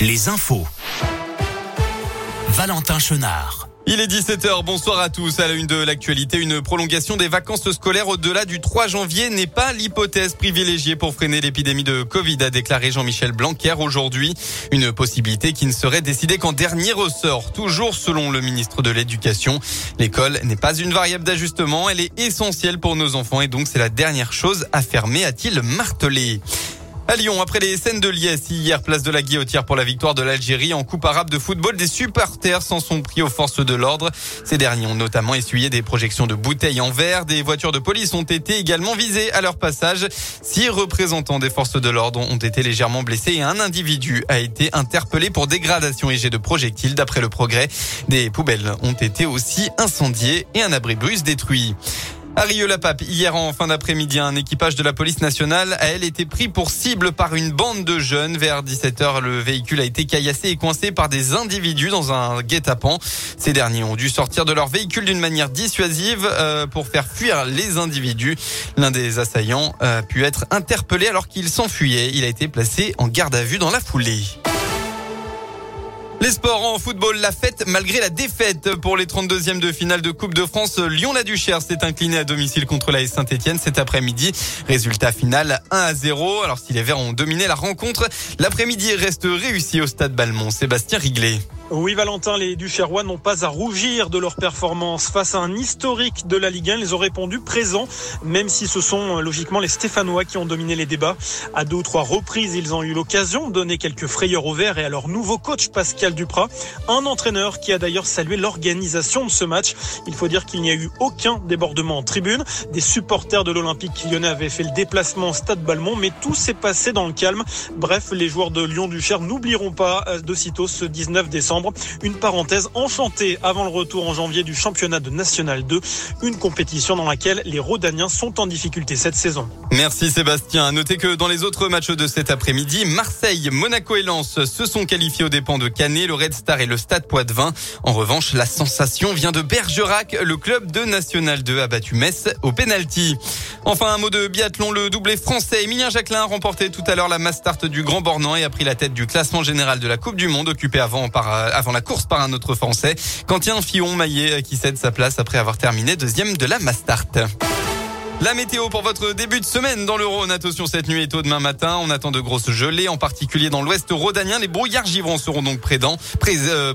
les infos. Valentin Chenard. Il est 17h, bonsoir à tous. À la une de l'actualité, une prolongation des vacances scolaires au-delà du 3 janvier n'est pas l'hypothèse privilégiée pour freiner l'épidémie de Covid, a déclaré Jean-Michel Blanquer aujourd'hui. Une possibilité qui ne serait décidée qu'en dernier ressort. Toujours selon le ministre de l'Éducation, l'école n'est pas une variable d'ajustement, elle est essentielle pour nos enfants et donc c'est la dernière chose à fermer, a-t-il martelé. À Lyon, après les scènes de liesse hier, place de la Guillotière pour la victoire de l'Algérie en Coupe arabe de football, des supporters s'en sont pris aux forces de l'ordre. Ces derniers ont notamment essuyé des projections de bouteilles en verre. Des voitures de police ont été également visées à leur passage. Six représentants des forces de l'ordre ont été légèrement blessés et un individu a été interpellé pour dégradation et jet de projectiles. D'après le progrès, des poubelles ont été aussi incendiées et un abri brus détruit. À Rieux-la-Pape, hier en fin d'après-midi, un équipage de la police nationale a elle été pris pour cible par une bande de jeunes. Vers 17h, le véhicule a été caillassé et coincé par des individus dans un guet-apens. Ces derniers ont dû sortir de leur véhicule d'une manière dissuasive euh, pour faire fuir les individus. L'un des assaillants a pu être interpellé alors qu'il s'enfuyait. Il a été placé en garde à vue dans la foulée. Les sports en football, la fête malgré la défaite pour les 32e de finale de Coupe de France. Lyon-la-Duchère s'est incliné à domicile contre la Saint-Etienne cet après-midi. Résultat final 1 à 0. Alors si les Verts ont dominé la rencontre, l'après-midi reste réussi au stade Balmont. Sébastien Riglet. Oui, Valentin, les Duchérois n'ont pas à rougir de leur performance. Face à un historique de la Ligue 1, ils ont répondu présent, même si ce sont euh, logiquement les Stéphanois qui ont dominé les débats. À deux ou trois reprises, ils ont eu l'occasion de donner quelques frayeurs au vert et à leur nouveau coach Pascal Duprat, un entraîneur qui a d'ailleurs salué l'organisation de ce match. Il faut dire qu'il n'y a eu aucun débordement en tribune. Des supporters de l'Olympique lyonnais avaient fait le déplacement au stade Balmont, mais tout s'est passé dans le calme. Bref, les joueurs de Lyon-Duchère n'oublieront pas euh, de sitôt ce 19 décembre une parenthèse enchantée avant le retour en janvier du championnat de National 2, une compétition dans laquelle les Rodaniens sont en difficulté cette saison. Merci Sébastien. Notez que dans les autres matchs de cet après-midi, Marseille, Monaco et Lens se sont qualifiés aux dépens de Canet, le Red Star et le Stade Poitvin. En revanche, la sensation vient de Bergerac. Le club de National 2 a battu Metz au penalty. Enfin, un mot de biathlon. Le doublé français Emilien Jacquelin a remporté tout à l'heure la Mastart du Grand Bornand et a pris la tête du classement général de la Coupe du Monde occupé avant par euh, avant la course par un autre Français, Quentin Fillon-Maillet qui cède sa place après avoir terminé deuxième de la Mastart. La météo pour votre début de semaine dans le Rhône. Attention cette nuit et tôt demain matin. On attend de grosses gelées, en particulier dans l'ouest rhodanien. Les brouillards givrants seront donc présents. Euh.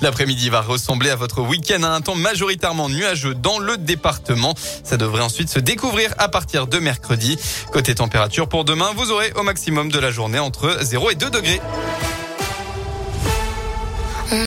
L'après-midi va ressembler à votre week-end à un temps majoritairement nuageux dans le département. Ça devrait ensuite se découvrir à partir de mercredi. Côté température pour demain, vous aurez au maximum de la journée entre 0 et 2 degrés.